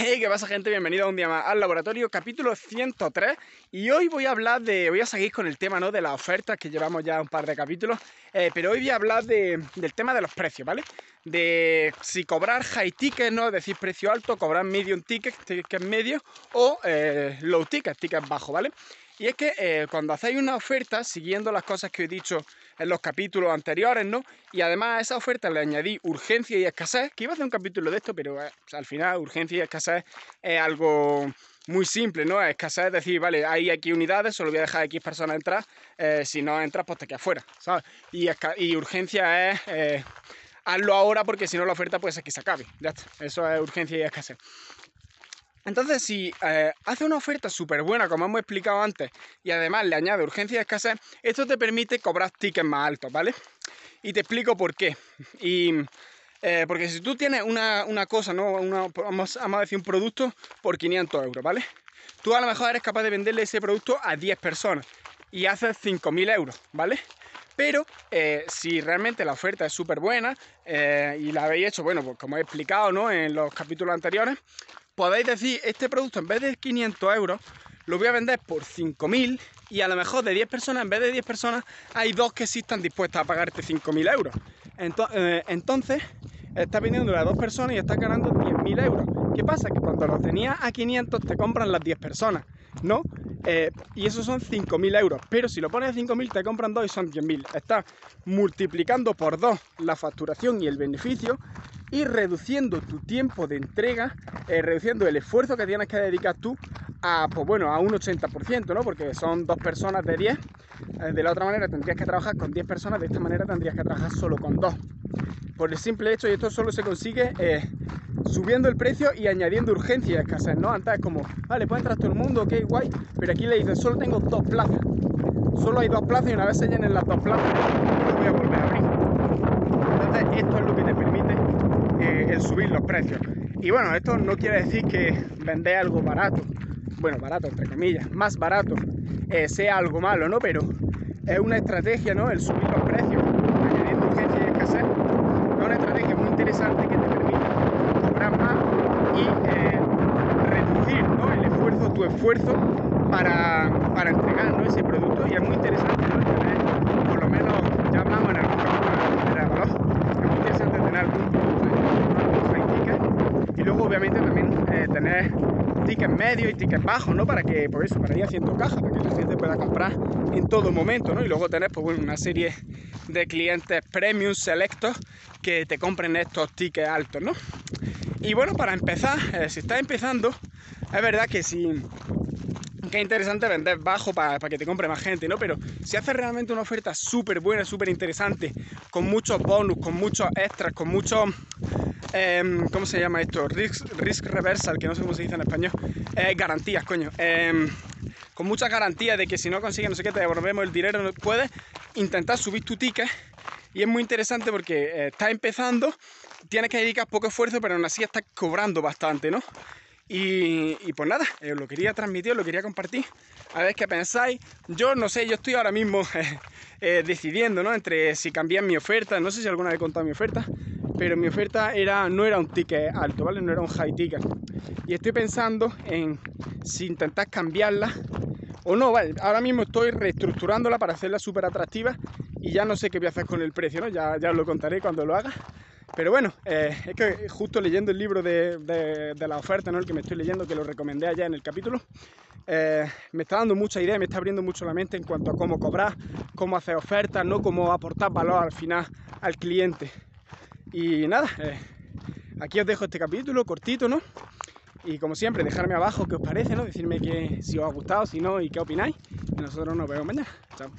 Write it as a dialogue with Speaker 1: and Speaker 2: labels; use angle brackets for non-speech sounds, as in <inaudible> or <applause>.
Speaker 1: Hey, ¿qué pasa gente? Bienvenido un día más al laboratorio, capítulo 103 y hoy voy a hablar de, voy a seguir con el tema ¿no? de las ofertas que llevamos ya un par de capítulos, eh, pero hoy voy a hablar del tema de los precios, ¿vale? De si cobrar high ticket, ¿no? Es decir, precio alto, cobrar medium ticket, ticket medio o eh, low ticket, ticket bajo, ¿vale? Y es que eh, cuando hacéis una oferta, siguiendo las cosas que he dicho en los capítulos anteriores, ¿no? Y además a esa oferta le añadí urgencia y escasez, que iba a hacer un capítulo de esto, pero eh, al final urgencia y escasez es algo muy simple, ¿no? Escasez es decir, vale, hay aquí unidades, solo voy a dejar X personas entrar, si no entras, pues te quedas fuera, ¿sabes? Y, y urgencia es hazlo ahora porque si no la oferta puede ser que se acabe. Ya está. Eso es urgencia y escasez. Entonces, si eh, hace una oferta súper buena, como hemos explicado antes, y además le añade urgencia y escasez, esto te permite cobrar tickets más altos, ¿vale? Y te explico por qué. Y eh, porque si tú tienes una, cosa, ¿no? vamos, a decir un producto por 500 euros, ¿vale? Tú a lo mejor eres capaz de venderle ese producto a 10 personas y haces 5.000 euros, ¿vale? Pero eh, si realmente la oferta es súper buena y la habéis hecho, bueno, pues como he explicado ¿no? en los capítulos anteriores, podéis decir, este producto en vez de 500 euros, lo voy a vender por 5.000 y a lo mejor de 10 personas, en vez de 10 personas, hay dos que sí están dispuestas a pagarte 5.000 euros. Eh, entonces, estás vendiendo a dos personas y estás ganando 10.000 euros. ¿Qué pasa? Que cuando lo tenías a 500 te compran las 10 personas, ¿no? Eh, y esos son 5.000 euros. Pero si lo pones a 5.000 te compran dos y son 10.000. Estás multiplicando por dos la facturación y el beneficio y reduciendo tu tiempo de entrega, eh, reduciendo el esfuerzo que tienes que dedicar tú a, pues bueno, a un 80%, ¿no? Porque son dos personas de 10. Eh, de la otra manera tendrías que trabajar con 10 personas, de esta manera tendrías que trabajar solo con dos. Por el simple hecho, y esto solo se consigue subiendo el precio y añadiendo urgencia y escasez, ¿no? Antes es como, vale, puede entrar todo el mundo, ok, guay, pero aquí le dices, solo tengo dos plazas. Solo hay dos plazas y una vez se llenen las dos plazas, no voy a volver a abrir. Entonces, esto es lo que te permite eh, el subir los precios. Y bueno, esto no quiere decir que vender algo barato, bueno, barato entre comillas, más barato, eh, sea algo malo, ¿no? Pero es una estrategia, ¿no? El subir los precios, añadiendo urgencia y escasez, es una estrategia muy interesante que te permite comprar más y eh, reducir ¿no? el esfuerzo, para, para entregar ¿no? ese producto. Y es muy interesante, ¿no? Tener, por lo menos, ya hablamos en algún capítulo es muy interesante tener algún y luego obviamente también eh, tener tickets medios y tickets bajos, ¿no? Para que, por eso, para ir haciendo caja, para que la gente pueda comprar en todo momento, ¿no? Y luego tener, pues bueno, una serie de clientes premium selectos que te compren estos tickets altos, ¿no? Y bueno, para empezar, eh, si estás empezando, es verdad que si que es interesante vender bajo para, que te compre más gente, ¿no? Pero si haces realmente una oferta súper buena, súper interesante, con muchos bonus, con muchos extras, con muchos... Em, ¿Cómo se llama esto? Risk, risk reversal, que no sé cómo se dice en español. Eh, garantías, coño. Em, con muchas garantías de que si no consigues no sé qué, te devolvemos el dinero, puedes intentar subir tu ticket. Y es muy interesante porque eh, estás empezando, tienes que dedicar poco esfuerzo, pero aún así estás cobrando bastante, ¿no? Y, pues nada, eh, lo quería transmitir, lo quería compartir. A ver qué pensáis. Yo no sé, yo estoy ahora mismo <laughs> eh, decidiendo, ¿no? Entre si cambiar mi oferta, no sé si alguna vez he contado mi oferta, pero mi oferta era, no era un ticket alto, ¿vale? No era un high ticket. Y estoy pensando en si intentar cambiarla o no, vale. Ahora mismo estoy reestructurándola para hacerla súper atractiva y ya no sé qué voy a hacer con el precio, ¿no? Ya, ya os lo contaré cuando lo haga. Pero bueno, eh, es que justo leyendo el libro de, la oferta, ¿no? el que me estoy leyendo, que lo recomendé allá en el capítulo, eh, me está dando mucha idea, me está abriendo mucho la mente en cuanto a cómo cobrar, cómo hacer ofertas, ¿no? cómo aportar valor al final al cliente. Y nada, eh, aquí os dejo este capítulo cortito, ¿no? Y como siempre, dejarme abajo qué os parece, ¿no? Decirme que, si os ha gustado, si no y qué opináis. Y nosotros nos vemos mañana. Chao.